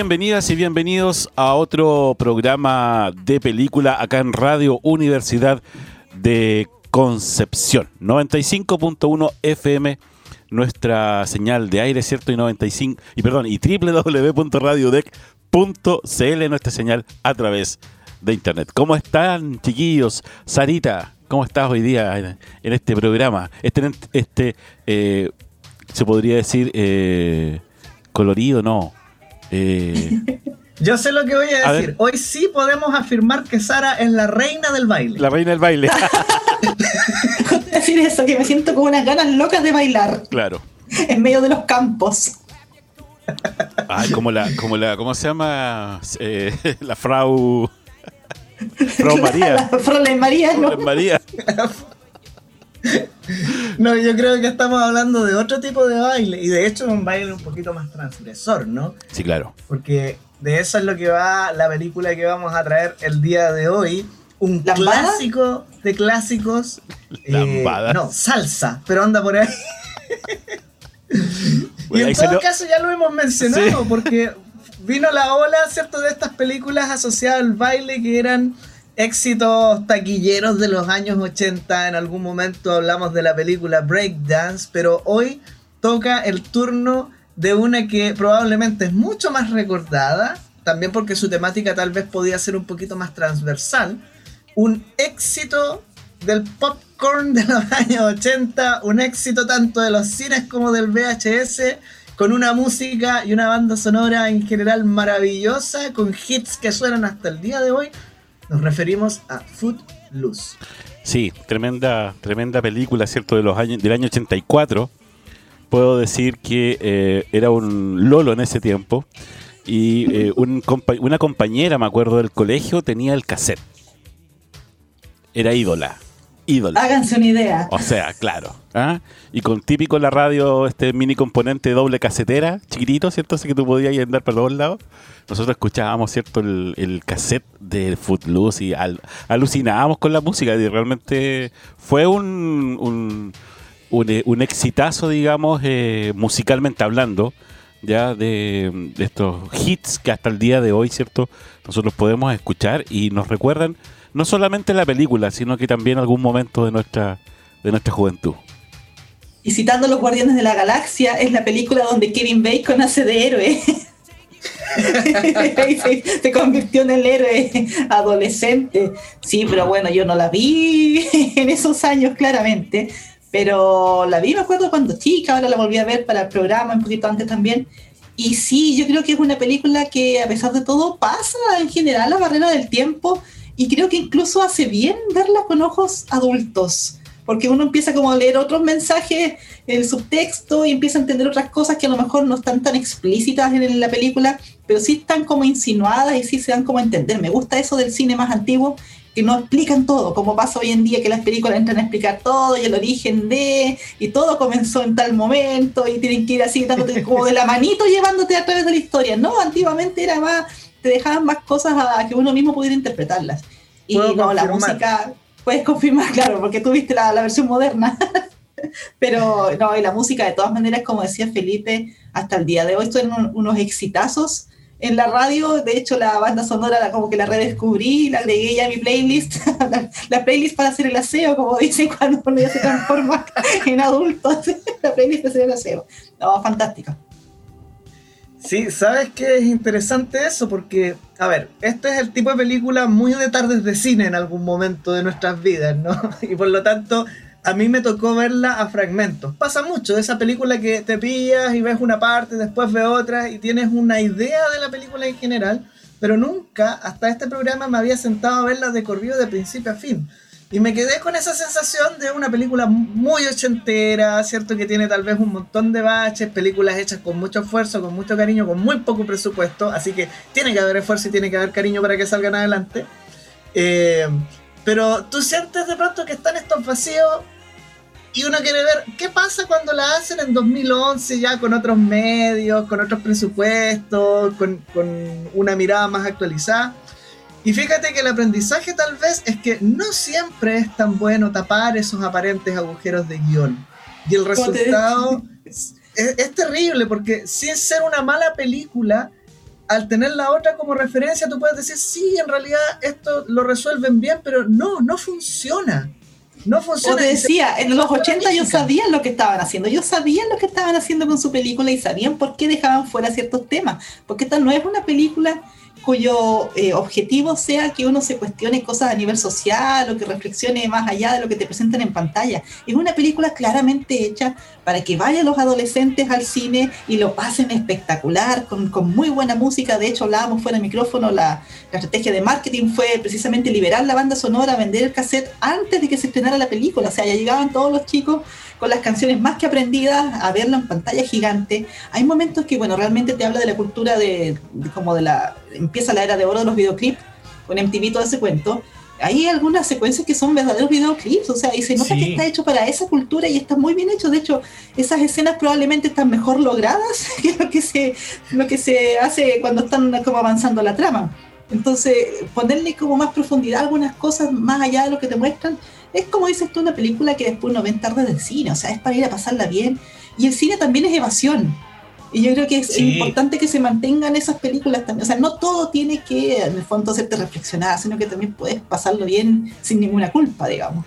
Bienvenidas y bienvenidos a otro programa de película acá en Radio Universidad de Concepción. 95.1 FM, nuestra señal de aire, ¿cierto? Y 95 y perdón, y www.radiodec.cl nuestra señal a través de internet. ¿Cómo están, chiquillos? Sarita, ¿cómo estás hoy día en, este programa? Este este eh, se podría decir eh, colorido, no eh, Yo sé lo que voy a decir. Hoy sí podemos afirmar que Sara es la reina del baile. La reina del baile. decir eso, que me siento con unas ganas locas de bailar. Claro. En medio de los campos. Ay, como la, como la, ¿cómo se llama? Eh, la Frau. Frau María. La, Frau María, ¿no? María. No, yo creo que estamos hablando de otro tipo de baile y de hecho un baile un poquito más transgresor, ¿no? Sí, claro. Porque de eso es lo que va la película que vamos a traer el día de hoy. Un clásico de clásicos. Eh, no, salsa, pero anda por ahí. y en todo caso ya lo hemos mencionado porque vino la ola, ¿cierto? De estas películas asociadas al baile que eran éxitos taquilleros de los años 80. En algún momento hablamos de la película Breakdance, pero hoy toca el turno de una que probablemente es mucho más recordada, también porque su temática tal vez podía ser un poquito más transversal. Un éxito del popcorn de los años 80, un éxito tanto de los cines como del VHS, con una música y una banda sonora en general maravillosa, con hits que suenan hasta el día de hoy, nos referimos a Footloose. Sí, tremenda, tremenda película, ¿cierto? De los años, del año 84. Puedo decir que eh, era un lolo en ese tiempo. Y eh, una compañera, me acuerdo, del colegio tenía el cassette. Era ídola ídola. Háganse una idea. O sea, claro. ¿ah? Y con típico la radio, este mini componente doble casetera, chiquitito, ¿cierto? Así que tú podías andar por todos lados. Nosotros escuchábamos, ¿cierto? El, el cassette de Footloose y alucinábamos con la música. Y realmente fue un, un, un, exitazo, digamos, eh, musicalmente hablando ya de, de, estos hits que hasta el día de hoy, ¿cierto? Nosotros podemos escuchar y nos recuerdan no solamente la película, sino que también algún momento de nuestra, de nuestra juventud. Y citando Los Guardianes de la Galaxia, es la película donde Kevin Bacon hace de héroe. se, convirtió en el héroe adolescente. Sí, pero bueno, yo no la vi en esos años, claramente. Pero la vi, me acuerdo cuando chica, ahora la volví a ver para el programa, un poquito antes también. Y sí, yo creo que es una película que a pesar de todo pasa en general la barrera del tiempo y creo que incluso hace bien verla con ojos adultos, porque uno empieza como a leer otros mensajes, el subtexto, y empieza a entender otras cosas que a lo mejor no están tan explícitas en la película, pero sí están como insinuadas y sí se dan como a entender. Me gusta eso del cine más antiguo, que no explican todo, como pasa hoy en día que las películas entran a explicar todo y el origen de, y todo comenzó en tal momento y tienen que ir así dándote como de la manito llevándote a través de la historia. No, antiguamente era más te dejaban más cosas a, que uno mismo pudiera interpretarlas. Y no, la música, puedes confirmar, claro, porque tú viste la, versión moderna. Pero no, y la música, de todas maneras, como decía Felipe, hasta el día de hoy son unos exitazos en la radio, de hecho la banda sonora la, como que la redescubrí, la agregué ya a mi playlist, la, playlist para hacer el aseo, como dicen cuando uno ya se transforma en adulto, la playlist para hacer el aseo. No, fantástica. Sí, ¿sabes qué es interesante eso? Porque, a ver, este es el tipo de película muy de tardes de cine en algún momento de nuestras vidas, ¿no? Y por lo tanto, a mí me tocó verla a fragmentos. Pasa mucho de esa película que te pillas y ves una parte, después ves otra y tienes una idea de la película en general, pero nunca hasta este programa me había sentado a verla de corrido de principio a fin. Y me quedé con esa sensación de una película muy ochentera, ¿cierto? Que tiene tal vez un montón de baches, películas hechas con mucho esfuerzo, con mucho cariño, con muy poco presupuesto, así que tiene que haber esfuerzo y tiene que haber cariño para que salgan adelante. Eh, pero tú sientes de pronto que están estos vacíos y uno quiere ver qué pasa cuando la hacen en 2011 ya con otros medios, con otros presupuestos, con, con una mirada más actualizada. Y fíjate que el aprendizaje tal vez es que no siempre es tan bueno tapar esos aparentes agujeros de guion. Y el resultado es, terrible porque sin ser una mala película, al tener la otra como referencia, tú puedes decir, sí, en realidad esto lo resuelven bien, pero no, no funciona. No funciona. Como te decía, en los 80 ellos sabían lo que estaban haciendo, ellos sabían lo que estaban haciendo con su película y sabían por qué dejaban fuera ciertos temas, porque esta no es una película cuyo eh, objetivo sea que uno se cuestione cosas a nivel social o que reflexione más allá de lo que te presentan en pantalla. Es una película claramente hecha para que vayan los adolescentes al cine y lo pasen espectacular, con, con muy buena música. De hecho, hablábamos fuera de micrófono, la, la, estrategia de marketing fue precisamente liberar la banda sonora, vender el cassette antes de que se estrenara la película. O sea, ya llegaban todos los chicos con las canciones más que aprendidas a verlo en pantalla gigante. Hay momentos que, bueno, realmente te habla de la cultura de, como de la, empieza la era de oro de los videoclips, con MTV todo ese cuento. Hay algunas secuencias que son verdaderos videoclips, o sea, y se nota que está hecho para esa cultura y está muy bien hecho. De hecho, esas escenas probablemente están mejor logradas que lo que se, lo que se hace cuando están como avanzando la trama. Entonces, ponerle como más profundidad a algunas cosas más allá de lo que te muestran, es como dices tú, una película que después no ven tarde del cine, o sea, es para ir a pasarla bien. Y el cine también es evasión. Y yo creo que es importante que se mantengan esas películas también. O sea, no todo tiene que, en el fondo, hacerte reflexionar, sino que también puedes pasarlo bien sin ninguna culpa, digamos.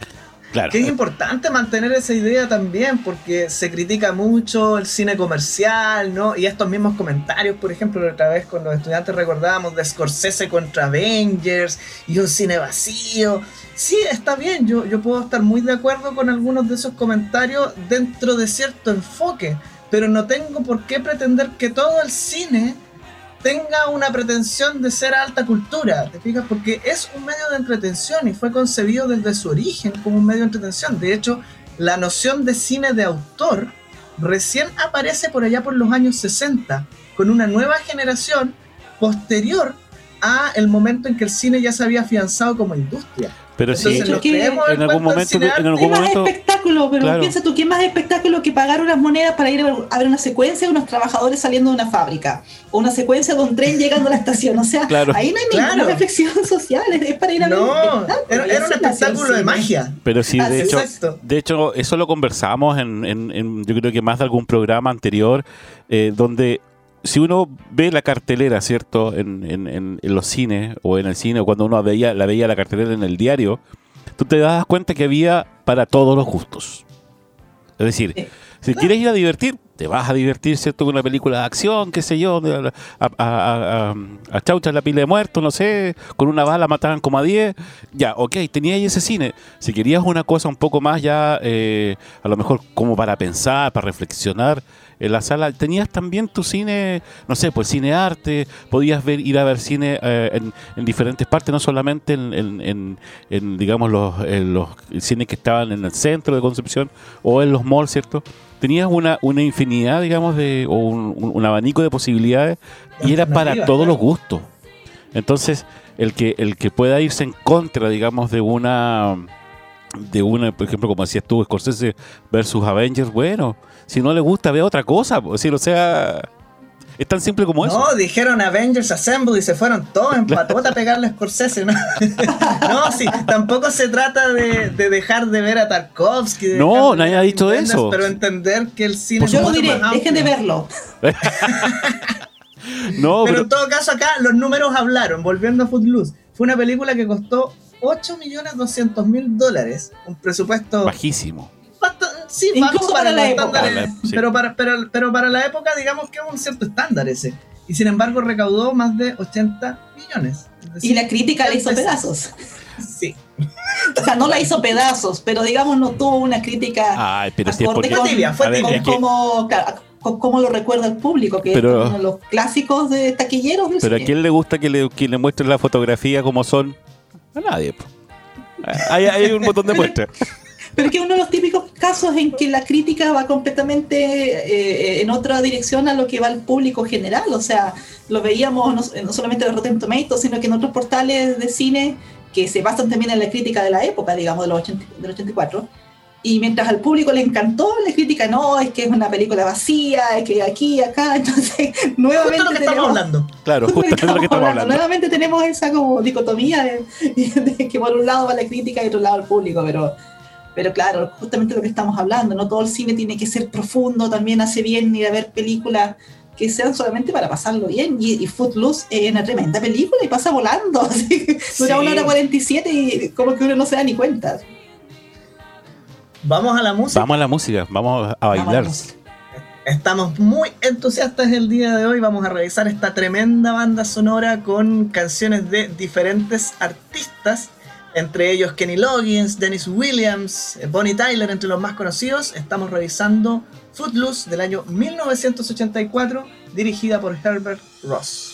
Claro. Que es importante mantener esa idea también, porque se critica mucho el cine comercial, ¿no? Y estos mismos comentarios, por ejemplo, otra vez con los estudiantes recordábamos de Scorsese contra Avengers y un cine vacío. Sí, está bien, yo, yo puedo estar muy de acuerdo con algunos de esos comentarios dentro de cierto enfoque, pero no tengo por qué pretender que todo el cine tenga una pretensión de ser alta cultura, ¿te fijas? Porque es un medio de entretención y fue concebido desde su origen como un medio de entretención. De hecho, la noción de cine de autor recién aparece por allá por los años 60, con una nueva generación posterior a el momento en que el cine ya se había afianzado como industria. Pero sí, en algún momento, en algún momento, espectáculo, pero piensa tú, ¿qué más espectáculo que pagar unas monedas para ir a ver una secuencia de unos trabajadores saliendo de una fábrica? O una secuencia de un tren llegando a la estación. O sea, ahí no hay ninguna reflexión social, es para ir a ver era, era, un espectáculo de magia. Pero sí, de hecho, de hecho, eso lo conversamos en, en, yo creo que más de algún programa anterior, eh, donde si uno ve la cartelera, ¿cierto? En, en, en, los cines o en el cine, o cuando uno veía, la veía la cartelera en el diario, tú te das cuenta que había para todos los gustos. Es decir, si quieres ir a divertir, te vas a divertir, ¿cierto? Con una película de acción, qué sé yo, a, a, a, Chaucha la pila de muertos, no sé, con una bala mataban como a 10. Ya, ok, tenía ahí ese cine. Si querías una cosa un poco más ya, eh, a lo mejor como para pensar, para reflexionar, en la sala tenías también tu cine, no sé, pues cine arte, podías ver ir a ver cine eh, en, diferentes partes, no solamente en, digamos, los, los cines que estaban en el centro de Concepción o en los malls, ¿cierto? Tenías una, una infinidad, digamos, de, o un, abanico de posibilidades y era para todos los gustos. Entonces, el que, el que pueda irse en contra, digamos, de una de una, por ejemplo, como decías tú, Scorsese versus Avengers, bueno, si no le gusta, ve otra cosa. Pues, o sea, es tan simple como eso. No, dijeron Avengers Assemble y se fueron todos en patota a pegarle a Scorsese. ¿no? no, sí, tampoco se trata de, dejar de ver a Tarkovsky. no, nadie ha dicho eso. Pero entender que el cine Yo lo diré, dejen de verlo. No, pero, pero, en todo caso acá los números hablaron, volviendo a Footloose. Fue una película que costó 8.200.000 dólares, un presupuesto bajísimo. bastante, sí, Incluso bajo para la época. Sí. pero, para, pero, pero para la época digamos que es un cierto estándar ese. Y sin embargo recaudó más de 80 millones. Decir, Y la crítica la hizo pedazos. Sí. O sea, no la hizo pedazos, pero digamos no tuvo una crítica Ay, pero si porque. Fue tibia, fue A ver, con claro, con cómo lo recuerda el público, que Pero- es uno de los clásicos de taquilleros Pero a quién le gusta que le, que le muestren la fotografía como son? A nadie. Hay, hay un botón de muestra. Pero que es uno de los típicos casos en que la crítica va completamente eh, en otra dirección a lo que va el público general. O sea, lo veíamos no, no solamente en Rotten Tomatoes, sino que en otros portales de cine que se basan también en la crítica de la época, digamos, de los 80 del 84. Y mientras al público le encantó la crítica, no, es que es una película vacía, es que aquí, acá, entonces nuevamente Justo lo que estamos tenemos- hablando. Claro, Justo lo que estamos hablando. Nuevamente tenemos esa como dicotomía de, de que por un lado va la crítica y otro lado el público, pero, pero claro, justamente lo que estamos hablando, no todo el cine tiene que ser profundo, también hace bien ir a ver películas que sean solamente para pasarlo bien. Y, y Footloose es una tremenda película y pasa volando. así, Dura Sí. una hora 47 y como que uno no se da ni cuenta. Vamos a la música. Vamos a la música, vamos a Vamos a la bailar. Estamos muy entusiastas el día de hoy. Vamos a revisar esta tremenda banda sonora con canciones de diferentes artistas, entre ellos Kenny Loggins, Dennis Williams, Bonnie Tyler, entre los más conocidos. Estamos revisando Footloose del año 1984, dirigida por Herbert Ross.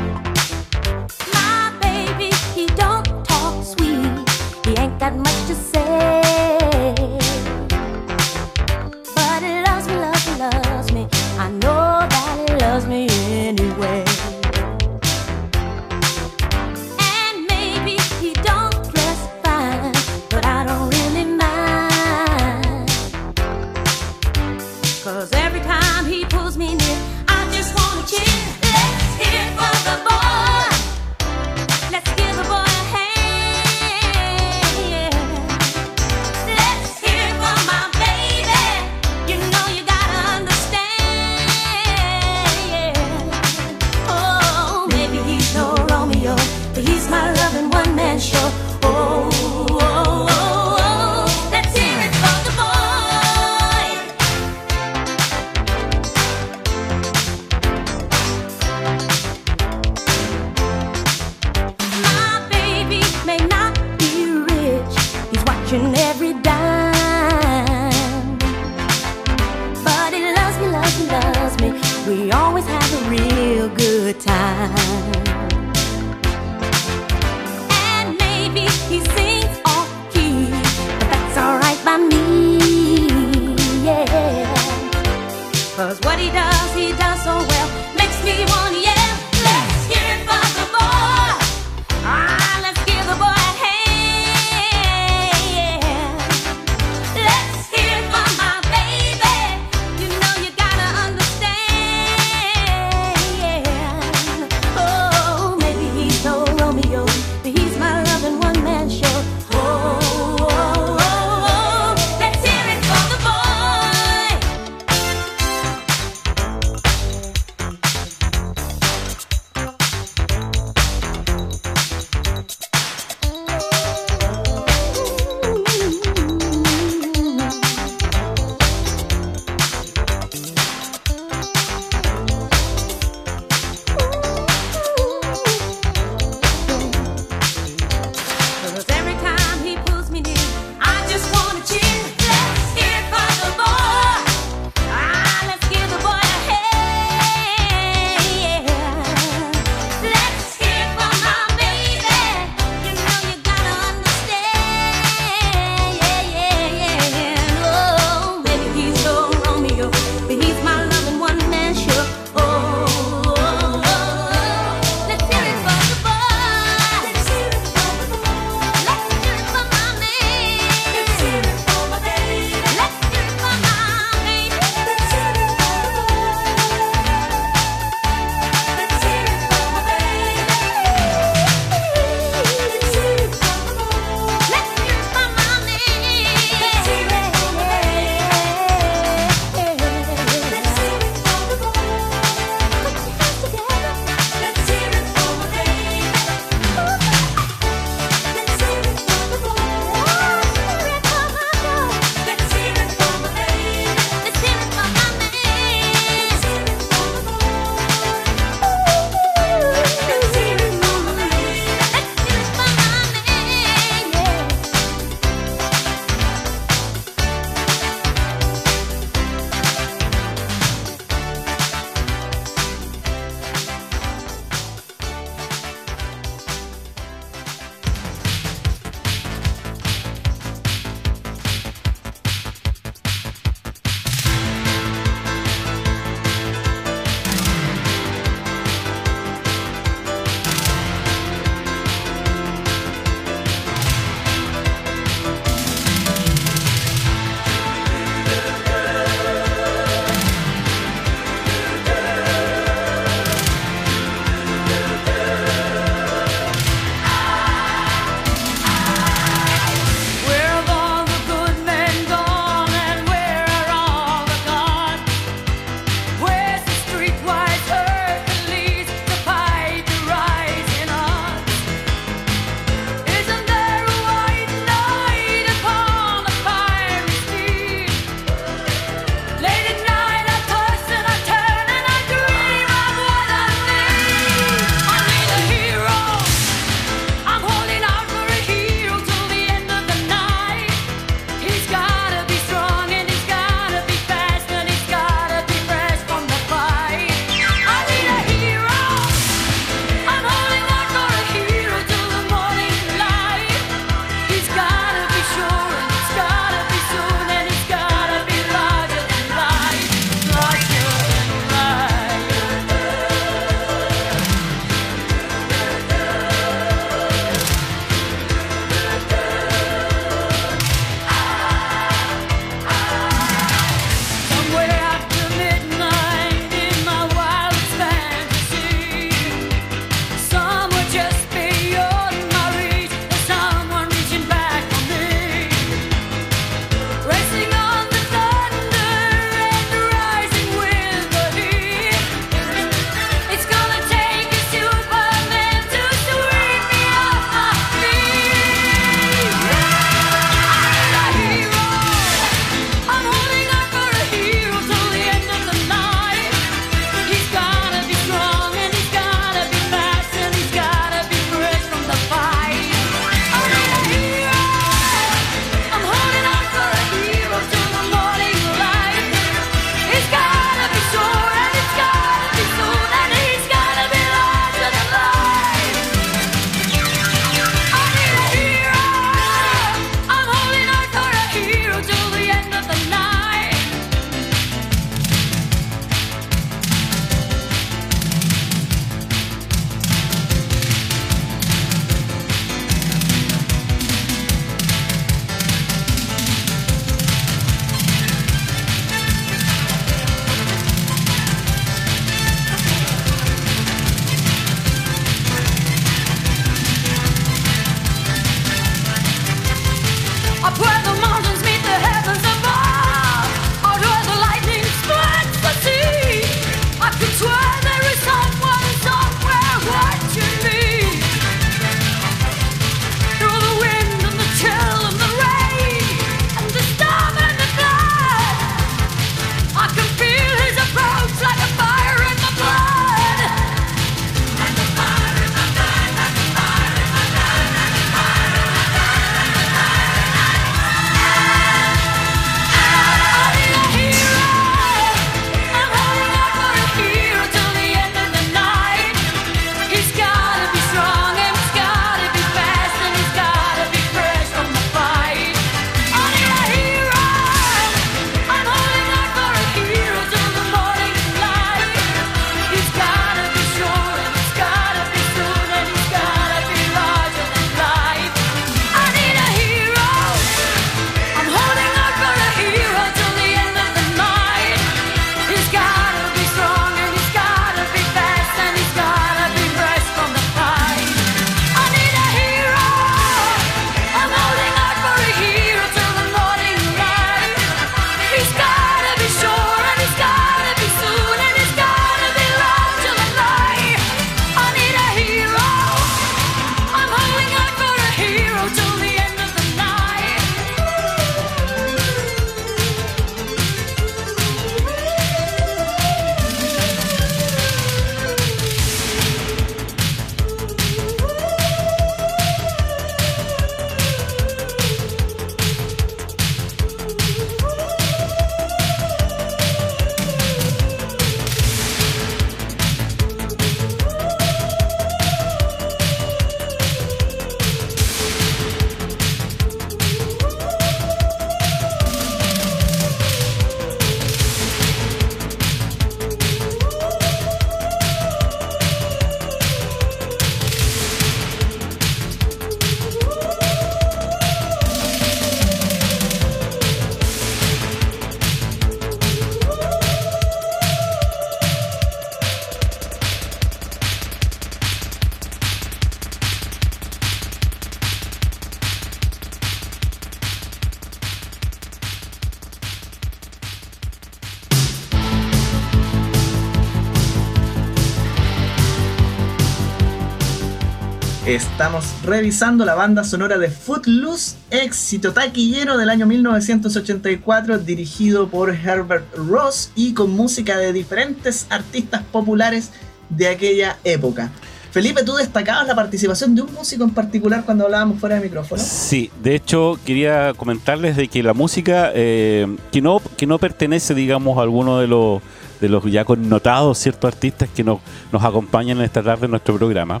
Estamos revisando la banda sonora de Footloose, éxito taquillero del año 1984, dirigido por Herbert Ross y con música de diferentes artistas populares de aquella época. Felipe, tú destacabas la participación de un músico en particular cuando hablábamos fuera de micrófono. Sí, de hecho quería comentarles de que la música eh, que no que no pertenece, digamos, a alguno de los de los ya connotados ciertos artistas que nos, nos acompañan esta tarde en nuestro programa,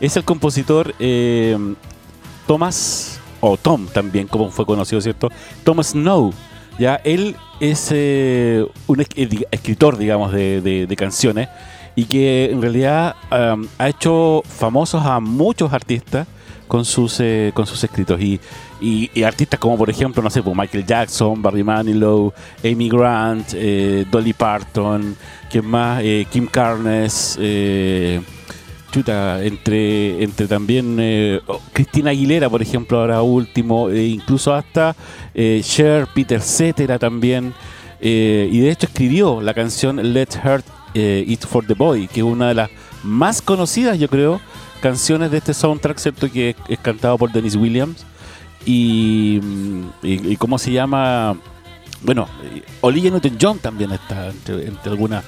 es el compositor eh, Thomas o Tom también, como fue conocido, ¿cierto? Thomas Snow. Ya él es eh, un eh, escritor, digamos, de, de- canciones y que en realidad ha hecho famosos a muchos artistas con sus eh, con sus escritos y, y- artistas como por ejemplo no sé pues Michael Jackson Barry Manilow Amy Grant Dolly Parton quién más Kim Carnes chuta entre entre también eh, Cristina Aguilera por ejemplo ahora último e incluso hasta eh, Cher Peter Cetera también eh, y de hecho escribió la canción Let Heart eh, It for the Boy, que es una de las más conocidas, yo creo, canciones de este soundtrack, ¿cierto? Que es, cantado por Dennis Williams. Y, mm, y, y cómo se llama. Bueno, eh, Olivia Newton-John también está entre algunas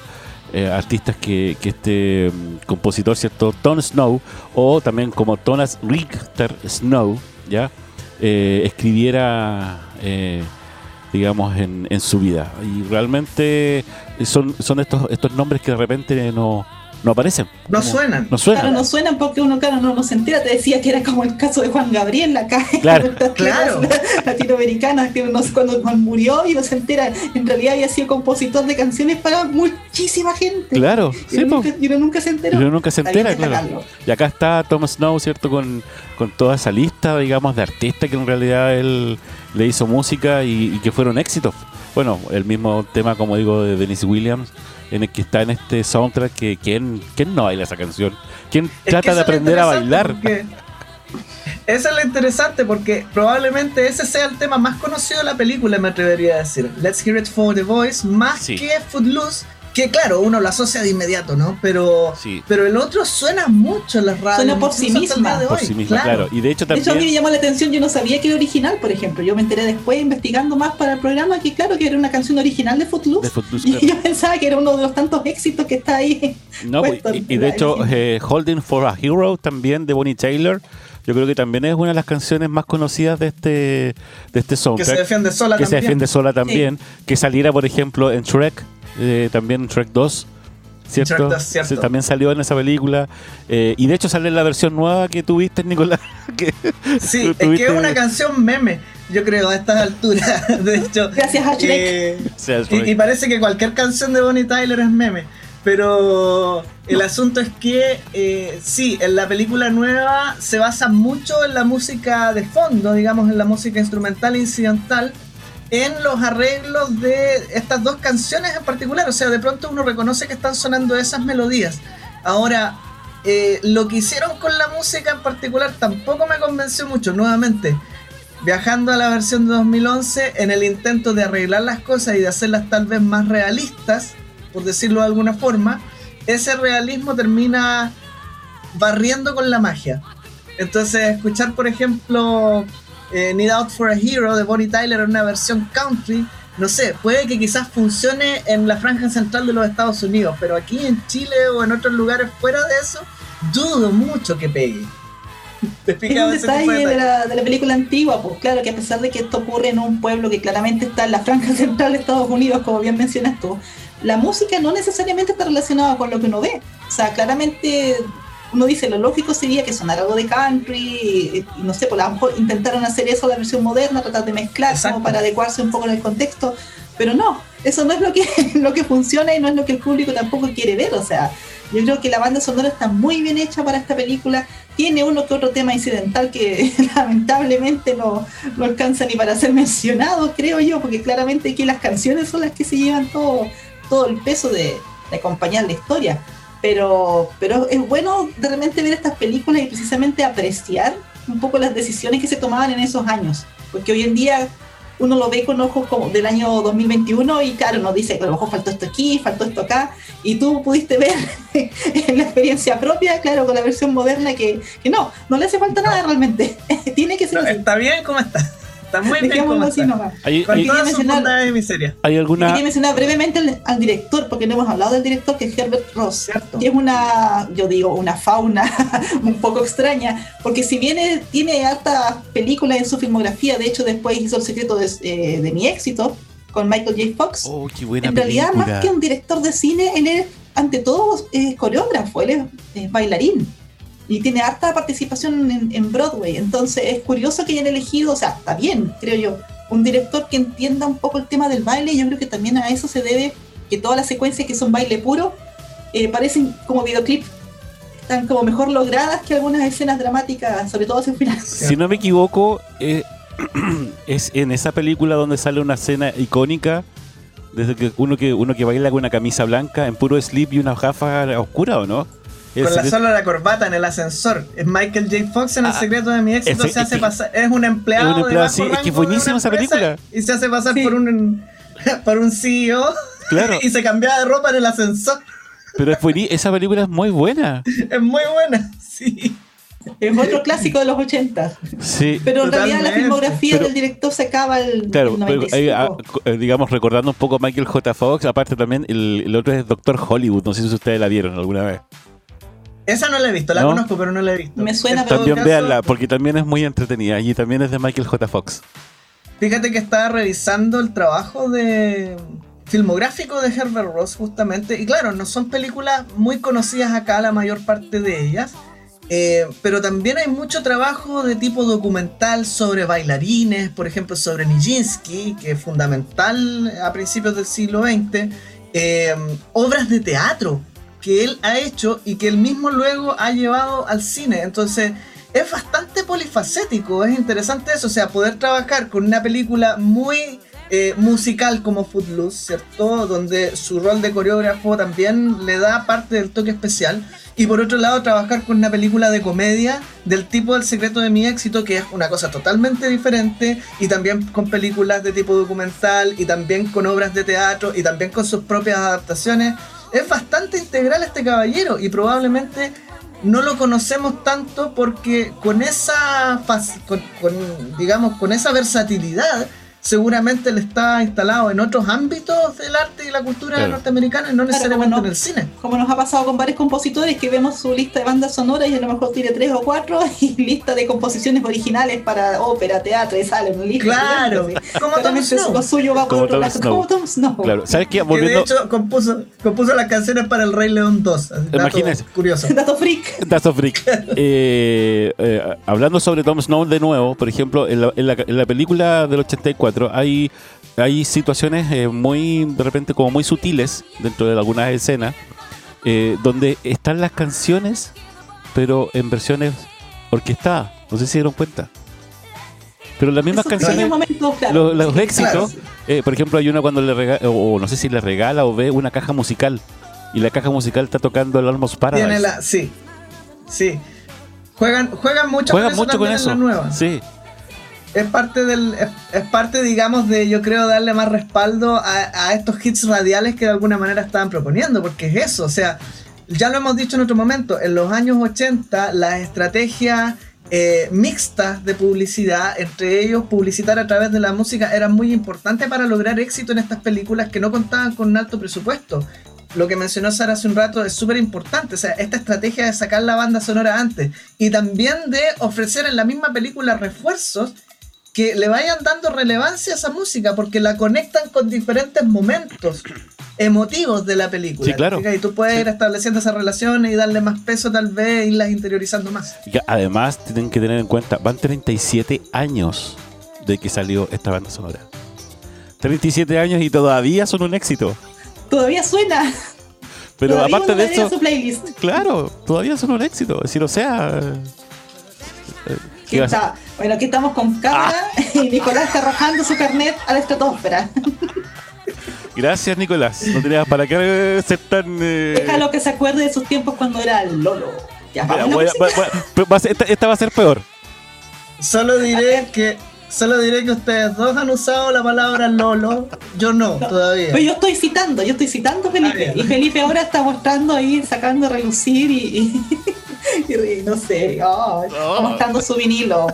eh, artistas que, este mm, compositor, ¿cierto? Tom Snow, o también como Thomas Richter Snow, ¿ya? Eh, escribiera. eh, digamos, en, en su vida. Y realmente son, son estos, estos nombres que de repente no, no aparecen. No Como- suenan. No suenan. Claro, no suenan porque uno, claro, no, no se entera. Te decía que era como el caso de Juan Gabriel acá. Claro. en estas Claro. tierras Latinoamericanas, que uno, cuando, murió y no se entera, en realidad había sido compositor de canciones para muchísima gente. Claro, Y sí, uno, nunca, y uno nunca se enteró. Y uno nunca se entera, claro. Y acá está Thomas Snow, ¿cierto? Con, con toda esa lista, digamos, de artistas que en realidad él le hizo música y, y que fueron éxitos. Bueno, el mismo tema, como digo, de Dennis Williams, en el que está en este soundtrack, que ¿quién, quién no baila esa canción? ¿Quién Es trata de aprender a bailar? Eso es lo interesante porque probablemente ese sea el tema más conocido de la película, me atrevería a decir. Let's Hear It for the Voice, más Sí. que Footloose, que claro, uno lo asocia de inmediato, ¿no? Pero, Sí. pero el otro suena mucho en las radios. Suena por sí misma. de Por hoy, sí misma, claro. Y de hecho De hecho, a mí me también... llamó la atención, yo no sabía que era original, por ejemplo. Yo me enteré después, investigando más para el programa, que claro, que era una canción original de Footloose. De Footloose, y claro. yo pensaba que era uno de los tantos éxitos que está ahí. No, pues, puesto y, de hecho, eh, Holding for a Hero también de Bonnie Taylor, yo creo que también es una de las canciones más conocidas de este, de este Que soundtrack. se defiende sola que se también. defiende sola también, que saliera, por ejemplo, en Shrek, eh, también Shrek 2. ¿Cierto? Shrek 2, cierto. También salió en esa película. eh, y de hecho sale en la versión nueva que tuviste, Nicolás. que Sí, es que es una canción meme, yo creo, a estas alturas. De hecho, Gracias a Shrek. eh, y, y parece que cualquier canción de Bonnie Tyler es meme. Pero el asunto es que eh, sí, en la película nueva se basa mucho en la música de fondo, digamos, en la música instrumental e incidental, en los arreglos de estas dos canciones en particular. O sea, de pronto uno reconoce que están sonando esas melodías. Ahora, eh, lo que hicieron con la música en particular tampoco me convenció mucho. Nuevamente, viajando a la versión de 2011, en el intento de arreglar las cosas y de hacerlas tal vez más realistas, por decirlo de alguna forma, ese realismo termina barriendo con la magia. Entonces, escuchar, por ejemplo, eh, Need Out for a Hero de Bonnie Tyler en una versión country, no sé, puede que quizás funcione en la franja central de los Estados Unidos, pero aquí en Chile o en otros lugares fuera de eso, dudo mucho que pegue. ¿Te Es un detalle de la, de la película antigua, pues claro que a pesar de que esto ocurre en un pueblo que claramente está en la franja central de Estados Unidos, como bien mencionas tú, la música no necesariamente está relacionada con lo que uno ve. O sea, claramente uno dice, lo lógico sería que sonara algo de country, y, no sé, por a lo mejor intentaron hacer eso la versión moderna, tratar de mezclar como para adecuarse un poco en el contexto, pero no, eso no es lo que, lo que funciona y no es lo que el público tampoco quiere ver, o sea, yo creo que la banda sonora está muy bien hecha para esta película, tiene uno que otro tema incidental que lamentablemente no, no alcanza ni para ser mencionado, creo yo, porque claramente aquí las canciones son las que se llevan todo, todo el peso de, de acompañar la historia. Pero, pero es bueno de repente ver estas películas y precisamente apreciar un poco las decisiones que se tomaban en esos años. Porque hoy en día uno lo ve con ojos como del año 2021 y claro, nos dice que a lo mejor faltó esto aquí, faltó esto acá, y tú pudiste ver en la experiencia propia, claro, con la versión moderna que, que no, no le hace falta nada realmente. Tiene que ser No, así. está bien como está. Está muy bien como así está. nomás. ¿Hay, sus mencionar- hay alguna... Quería mencionar brevemente al, al director, porque no hemos hablado del director, que es Herbert Ross, Cierto. que es una, yo digo, una fauna un poco extraña, porque si bien tiene hartas películas en su filmografía, de hecho después hizo El secreto de, eh, de mi éxito con Michael J. Fox, Oh, qué buena en realidad película. más que un director de cine, él es ante todo eh, coreógrafo, él es, es bailarín. Y tiene harta participación en, Broadway. Entonces es curioso que hayan elegido, o sea, está bien, creo yo, un director que entienda un poco el tema del baile. Yo creo que también a eso se debe que todas las secuencias que son baile puro eh, parecen como videoclip. Están como mejor logradas que algunas escenas dramáticas, sobre todo hacia el final. Si no me equivoco, eh, es en esa película donde sale una escena icónica desde que uno que uno que baila con una camisa blanca en puro slip y una gafa oscura, ¿o no? El Con la sola la corbata en el ascensor. Es Michael J. Fox en El Ah, secreto de mi éxito. se hace pasar, es un empleado. es un empleado, de bajo sí, es que buenísima esa película. Y se hace pasar Sí. por un por un CEO. Claro. y se cambiaba de ropa en el ascensor. Pero es buení- esa película es muy buena. Es muy buena. Sí. Es otro clásico de los 80. Sí. Pero en realidad la filmografía Pero- del director se acaba el, Claro, el pero, 95. eh, ah, eh, digamos, recordando un poco a Michael J. Fox, aparte también el, el otro es Doctor Hollywood, no sé si ustedes la vieron alguna vez. Esa no la he visto, la ¿No? conozco, pero no la he visto. Me suena, En todo También caso, véanla, porque también es muy entretenida y también es de Michael J. Fox. Fíjate que estaba revisando el trabajo de filmográfico de Herbert Ross justamente y claro, no son películas muy conocidas acá la mayor parte de ellas, eh, pero también hay mucho trabajo de tipo documental sobre bailarines, por ejemplo sobre Nijinsky, que es fundamental a principios del siglo XX, eh, obras de teatro que él ha hecho y que él mismo luego ha llevado al cine, entonces es bastante polifacético, es interesante eso, o sea, poder trabajar con una película muy eh, musical como Footloose, ¿cierto? Donde su rol de coreógrafo también le da parte del toque especial. Y por otro lado, trabajar con una película de comedia del tipo El secreto de mi éxito, que es una cosa totalmente diferente, y también con películas de tipo documental, y también con obras de teatro, y también con sus propias adaptaciones. Es bastante integral este caballero, y probablemente no lo conocemos tanto porque con esa con, con, digamos con esa versatilidad seguramente él está instalado en otros ámbitos del arte y la cultura Claro. norteamericana y no necesariamente no. en el cine. Como nos ha pasado con varios compositores que vemos su lista de bandas sonoras y a lo mejor tiene tres o cuatro y lista de composiciones originales para ópera, teatro y sale una lista. Claro, como Tom Snow. suyo va por Como otro Tom lado, Snow. como Tom Snow. Claro, ¿sabes qué? Que de Volviendo, hecho compuso, compuso las canciones para el Rey León 2. así, dato Imagínese. Curioso. Dato freak. A freak. Eh, eh, hablando sobre Tom Snow de nuevo, por ejemplo, en la, en la- en la película del 84 hay, hay situaciones eh, muy, de repente, como muy sutiles dentro de algunas escenas, eh, donde están las canciones, pero en versiones orquestadas. No sé si se dieron cuenta. Pero las mismas Esos canciones, pequeños momentos, claro. los, los éxitos, eh, por ejemplo, hay una cuando le regala, o no sé si le regala o ve una caja musical. Y la caja musical está tocando el Almost Paradise. Tiene la, sí, sí. Juegan, juegan mucho Juegan con eso mucho con eso. la nueva. Sí. Es parte del es, parte digamos de yo creo darle más respaldo a, a estos hits radiales que de alguna manera estaban proponiendo porque es eso o sea ya lo hemos dicho en otro momento en los años 80 las estrategias eh, mixtas de publicidad entre ellos publicitar a través de la música era muy importante para lograr éxito en estas películas que no contaban con un alto presupuesto lo que mencionó Sara hace un rato es súper importante. O sea, esta estrategia de sacar la banda sonora antes y también de ofrecer en la misma película refuerzos que le vayan dando relevancia a esa música porque la conectan con diferentes momentos emotivos de la película. Sí, claro. Y tú puedes ir estableciendo esas relaciones y darle más peso tal vez e irlas interiorizando más. Y además tienen que tener en cuenta, van 37 años de que salió esta banda sonora. 37 años y todavía son un éxito. Todavía suena. Pero Todavía aparte de eso, a su playlist. claro, todavía son un éxito. Es decir, o sea... eh, ¿qué está. Bueno, aquí estamos con cámara Ah. y Nicolás está arrojando su carnet a la estratosfera. Gracias, Nicolás. No tenías para qué ser tan... eh, Déjalo que se acuerde de sus tiempos cuando era el Lolo. Ya, mira, voy a- voy a- voy a- esta, esta va a ser peor. Solo diré que Solo diré que ustedes dos han usado la palabra Lolo. Yo no, todavía. Pero yo estoy citando, yo estoy citando a Felipe. Ah, ya. y Felipe ahora está mostrando ahí, sacando a relucir y, y- y no sé, está mostrando su vinilo.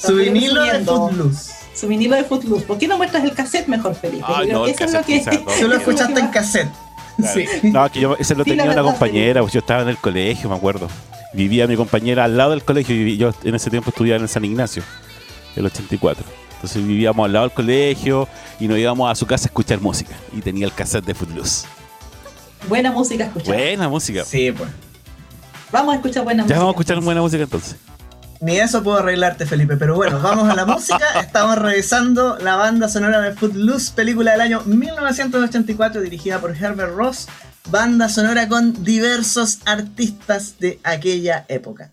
Su vinilo de Footloose. Su vinilo de Footloose. ¿Por qué no muestras el cassette mejor, Felipe? Ay, no, eso es lo que. quizás, no. Tú lo eso es que escuchaste en cassette. Claro. Sí. No, que yo ese lo Sí, tenía una compañera, pues yo estaba en el colegio, me acuerdo. Vivía mi compañera al lado del colegio, y yo en ese tiempo estudiaba en el San Ignacio, el 84. Entonces vivíamos al lado del colegio y nos íbamos a su casa a escuchar música. Y tenía el cassette de Footloose. Buena música escuchar. Buena música. Sí, pues. Vamos a escuchar buena Ya música. vamos a escuchar buena música entonces. Ni eso puedo arreglarte, Felipe. Pero bueno, vamos a la música. Estamos revisando la banda sonora de Footloose, película del año 1984 dirigida por Herbert Ross. Banda sonora con diversos artistas de aquella época.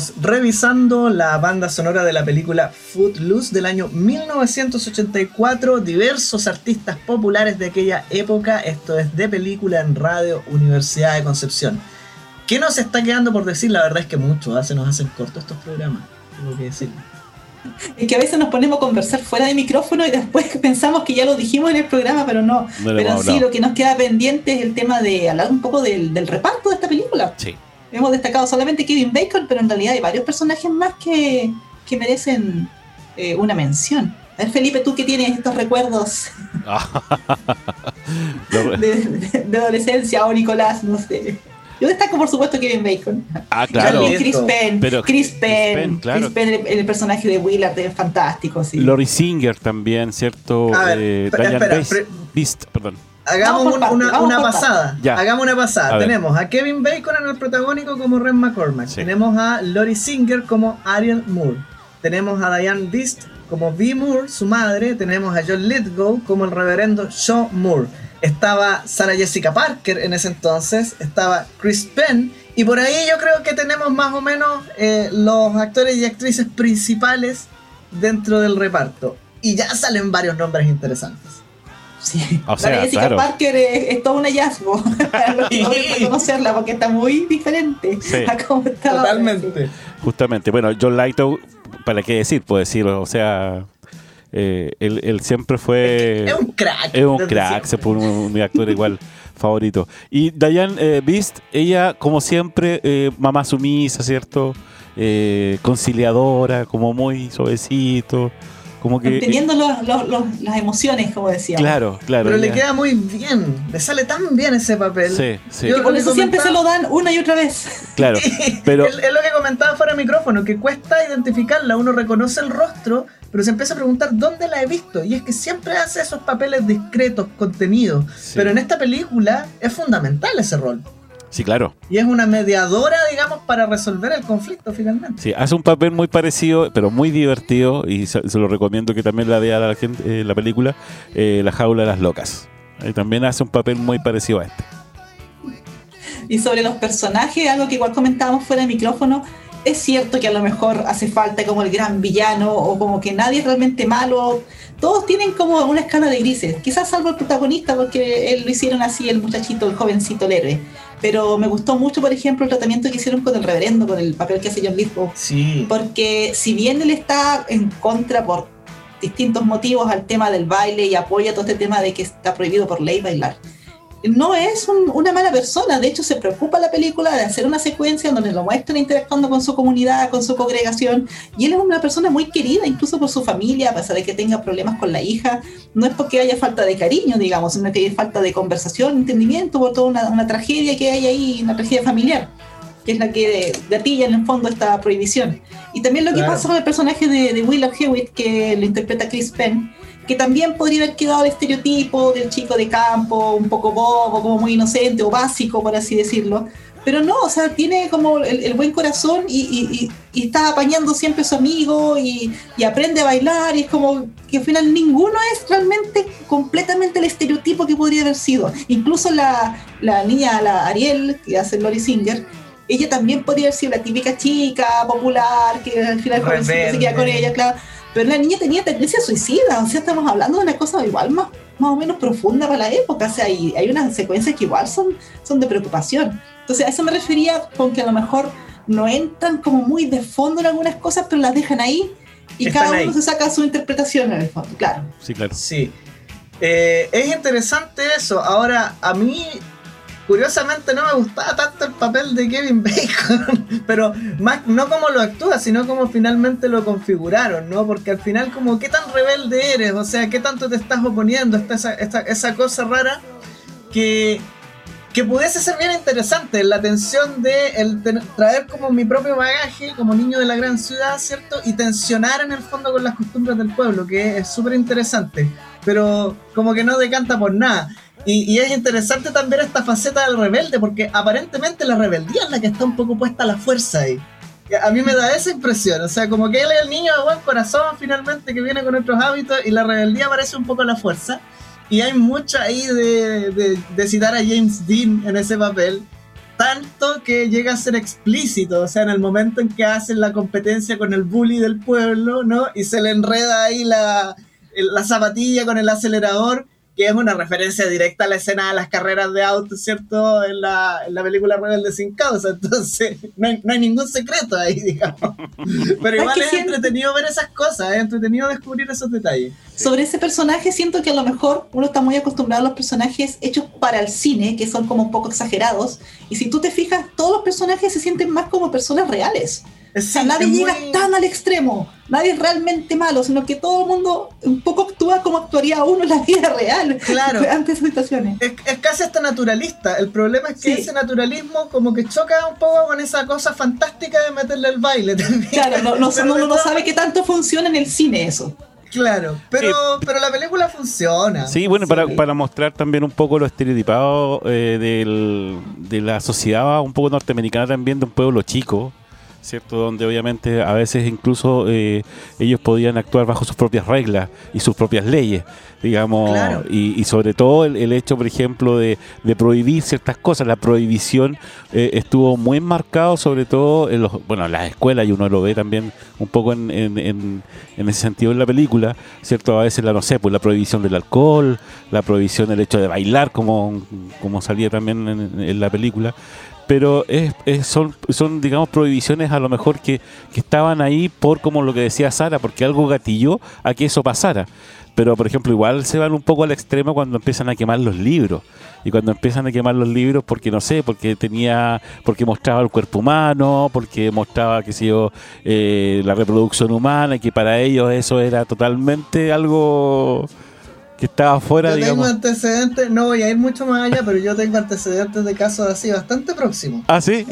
Estamos revisando la banda sonora de la película Footloose del año 1984. Diversos artistas populares de aquella época. Esto es de película en radio Universidad de Concepción. ¿Qué nos está quedando por decir? La verdad es que mucho. ¿ah? Se nos hacen cortos estos programas. Tengo que decirlo. Es que a veces nos ponemos a conversar fuera de micrófono y después pensamos que ya lo dijimos en el programa, pero no. Pero sí, lo que nos queda pendiente es el tema de hablar un poco del, del reparto de esta película. Sí. Hemos destacado solamente Kevin Bacon, pero en realidad hay varios personajes más que, que merecen eh, una mención. A ver, Felipe, tú que tienes estos recuerdos de, de- de adolescencia, o Nicolás, no sé. Yo destaco, por supuesto, Kevin Bacon. ah, claro. También Chris. Penn. Pero Chris Chris Penn. Claro. Chris Penn, el, el personaje de Willard, es fantástico, sí. Lori Singer también, ¿cierto? A ver, Eh, espera, Diane espera, Beast- pre- Beast, perdón. Hagamos un- parte, una, pasada. Ya. Hagamos una pasada. A. Tenemos a Kevin Bacon en el protagónico como Ren McCormack. Sí. Tenemos a Lori Singer como Ariel Moore. Tenemos a Diane Beast como V. Moore, su madre. Tenemos a John Lithgow como el reverendo Shaw Moore. Estaba Sarah Jessica Parker en ese entonces. Estaba Chris Penn. Y por ahí yo creo que tenemos más o menos eh, los actores y actrices principales dentro del reparto. Y ya salen varios nombres interesantes. Sí. O sea, la Jessica claro. Parker es, es todo un hallazgo para los que no deben conocerla porque está muy diferente Sí. a cómo estaba. Totalmente. Justamente, bueno, John Lightow, ¿para qué decir? Puedo decir, o sea, eh, él, él siempre fue... Es un crack. Es un crack, se pone un, mi actor igual favorito. Y Diane eh, Beast, ella, como siempre, eh, mamá sumisa, ¿cierto? Eh, conciliadora, como muy suavecito, como que... eh, Teniendo los- los- los- las emociones, como decíamos. claro, claro. Pero le queda muy bien. Le sale tan bien ese papel. Sí, sí, Yo- Y por eso siempre se lo dan una y otra vez. claro. Pero es, es lo que comentaba fuera de micrófono, que cuesta identificarla. Uno reconoce el rostro, pero se empieza a preguntar dónde la he visto. Y es que siempre hace esos papeles discretos, contenidos. Sí. Pero en esta película es fundamental ese rol. Sí, claro. Y es una mediadora, digamos, para resolver el conflicto finalmente. Sí, hace un papel muy parecido, pero muy divertido, y se, se lo recomiendo que también la vea la gente, eh, la película, eh, La jaula de las locas. Eh, también hace un papel muy parecido a este. Y sobre los personajes, algo que igual comentábamos fuera de micrófono, es cierto que a lo mejor hace falta como el gran villano o como que nadie es realmente malo. Todos tienen como una escala de grises. Quizás salvo el protagonista porque él lo hicieron así, el muchachito, el jovencito, el héroe. Pero me gustó mucho, por ejemplo, el tratamiento que hicieron con el reverendo, con el papel que hace John Lithgow. Sí. Porque si bien él está en contra por distintos motivos al tema del baile y apoya todo este tema de que está prohibido por ley bailar, no es un- una mala persona. De hecho, se preocupa la película de hacer una secuencia donde lo muestran interactuando con su comunidad, con su congregación. Y él es una persona muy querida, incluso por su familia, a pesar de que tenga problemas con la hija. No es porque haya falta de cariño, digamos, sino que hay falta de conversación, entendimiento por toda una, una tragedia que hay ahí, una tragedia familiar que es la que gatilla en el fondo esta prohibición. Y también lo que Claro. pasa con el personaje de, de Willard Hewitt, que lo interpreta Chris Penn, que también podría haber quedado el estereotipo del chico de campo, un poco bobo, como muy inocente o básico, por así decirlo. Pero no, o sea, tiene como el, el buen corazón y, y- y- y está apañando siempre a su amigo y, aprende a bailar y es como que al final ninguno es realmente completamente el estereotipo que podría haber sido. Incluso la, la niña, la Ariel, que hace Lori Singer, ella también podría haber sido la típica chica popular que al final se queda con ella, claro. Pero la niña tenía tendencia suicida, o sea, estamos hablando de una cosa igual más, más o menos profunda para la época, o sea, y hay unas secuencias que igual son, son de preocupación. Entonces, a eso me refería con que a lo mejor no entran como muy de fondo en algunas cosas, pero las dejan ahí y Están cada ahí. uno se saca su interpretación en el fondo, claro. Sí, claro. Sí. Eh, es interesante eso. Ahora, a mí, curiosamente, no me gustaba tanto el papel de Kevin Bacon. Pero más, no como lo actúa, sino como finalmente lo configuraron, ¿no? Porque al final, como, ¿qué tan rebelde eres? O sea, ¿qué tanto te estás oponiendo? Esta- esa cosa rara que, que pudiese ser bien interesante. La tensión de el traer como mi propio bagaje, como niño de la gran ciudad, ¿cierto? Y tensionar en el fondo con las costumbres del pueblo, que es súper interesante. Pero como que no decanta por nada. Y, y es interesante también esta faceta del rebelde, porque aparentemente la rebeldía es la que está un poco puesta a la fuerza ahí. A mí me da esa impresión, o sea, como que él es el niño de buen corazón finalmente que viene con otros hábitos y la rebeldía parece un poco a la fuerza. Y hay mucho ahí de, de- de citar a James Dean en ese papel. tanto que llega a ser explícito, o sea, en el momento en que hacen la competencia con el bully del pueblo, ¿no? Y se le enreda ahí la, la zapatilla con el acelerador, que es una referencia directa a la escena de las carreras de autos, ¿cierto? En la, en la película Rebelde sin causa, entonces no hay, no hay ningún secreto ahí, digamos. Pero igual es siento- entretenido ver esas cosas, es entretenido descubrir esos detalles. Sobre ese personaje siento que a lo mejor uno está muy acostumbrado a los personajes hechos para el cine, que son como un poco exagerados, y si tú te fijas, todos los personajes se sienten más como personas reales. O sea, Sí, nadie llega muy- tan al extremo, nadie es realmente malo, sino que todo el mundo un poco actúa como actuaría uno en la vida real Claro. ante esas situaciones. Es, es casi hasta naturalista. El problema es que Sí. ese naturalismo como que choca un poco con esa cosa fantástica de meterle el baile también. Claro, no, uno sabe qué tanto funciona en el cine eso. Claro, pero, pero la película funciona. Sí, bueno, para, para mostrar también un poco lo estereotipado eh, del- de la sociedad un poco norteamericana también, de un pueblo chico, ¿cierto? Donde obviamente a veces incluso eh, ellos podían actuar bajo sus propias reglas y sus propias leyes, digamos, Claro. y, y sobre todo el, el hecho, por ejemplo, de, de prohibir ciertas cosas. La prohibición eh, estuvo muy enmarcado, sobre todo en los, bueno, en las escuelas, y uno lo ve también un poco en, en- en- en ese sentido en la película, ¿cierto? A veces la, no sé, pues la prohibición del alcohol, la prohibición del hecho de bailar, como, como salía también en, en la película. Pero es, es- son, son, digamos, prohibiciones a lo mejor que, estaban ahí por, como lo que decía Sara, porque algo gatilló a que eso pasara. Pero, por ejemplo, igual se van un poco al extremo cuando empiezan a quemar los libros. Y cuando empiezan a quemar los libros, porque no sé, porque tenía, porque mostraba el cuerpo humano, porque mostraba, qué sé yo, eh, la reproducción humana, y que para ellos eso era totalmente algo que estaba fuera, Yo tengo digamos. antecedentes, no voy a ir mucho más allá, pero yo tengo antecedentes de casos así bastante próximos. Ah, sí.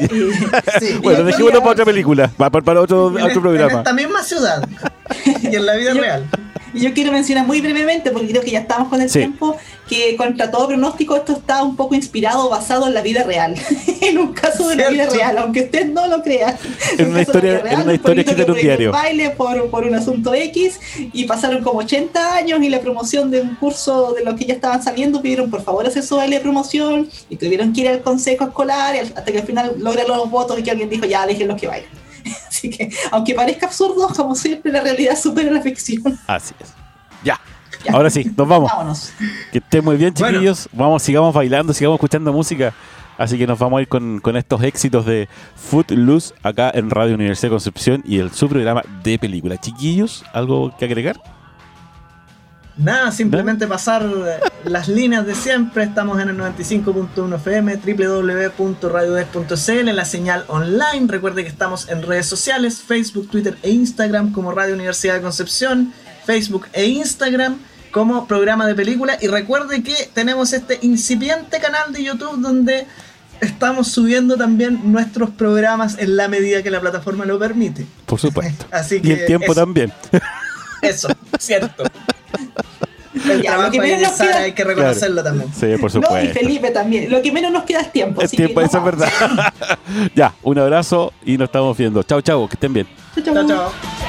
Sí, bueno, dejémoslo para otra película, para, para otro, en, otro est- en programa. esta misma ciudad y en la vida real. Y yo quiero mencionar muy brevemente, porque creo que ya estamos con el Sí. tiempo, que contra todo pronóstico esto está un poco inspirado, basado en la vida real. en un caso de la vida real, aunque usted no lo crea. En un una historia- real, en una un historia escrita en un que diario. baile por, por un asunto X y pasaron como 80 años y la promoción de un curso de los que ya estaban saliendo pidieron por favor hacer su baile de promoción y tuvieron que ir al consejo escolar hasta que al final lograron los votos y que alguien dijo ya dejen los que bailen. Así que, aunque parezca absurdo, como siempre, la realidad supera la ficción. Así es. Ya. Ya. Ahora sí, nos vamos. Vámonos. Que estén muy bien, Bueno. chiquillos. Vamos, sigamos bailando, sigamos escuchando música. Así que nos vamos a ir con, con estos éxitos de Footloose acá en Radio Universidad de Concepción y el su programa de película. Chiquillos, ¿algo que agregar? Nada, simplemente pasar eh, las líneas de siempre. Estamos en el 95.1 FM, www.radiodes.cl, la señal online. Recuerde que estamos en redes sociales, Facebook, Twitter e Instagram como Radio Universidad de Concepción, Facebook e Instagram como programa de película. Y recuerde que tenemos este incipiente canal de YouTube donde estamos subiendo también nuestros programas en la medida que la plataforma lo permite. Por supuesto. Así y que el tiempo eso. también. Eso, cierto. El Ya, trabajo lo que ahí de Sara queda- hay que reconocerlo también. Sí, por No, y supuesto. Felipe también. Lo que menos nos queda es tiempo. que tiempo, eso es vamos. verdad. ya, un abrazo y nos estamos viendo. Chao, chao, que estén bien. Chau, chau. Chao, chao.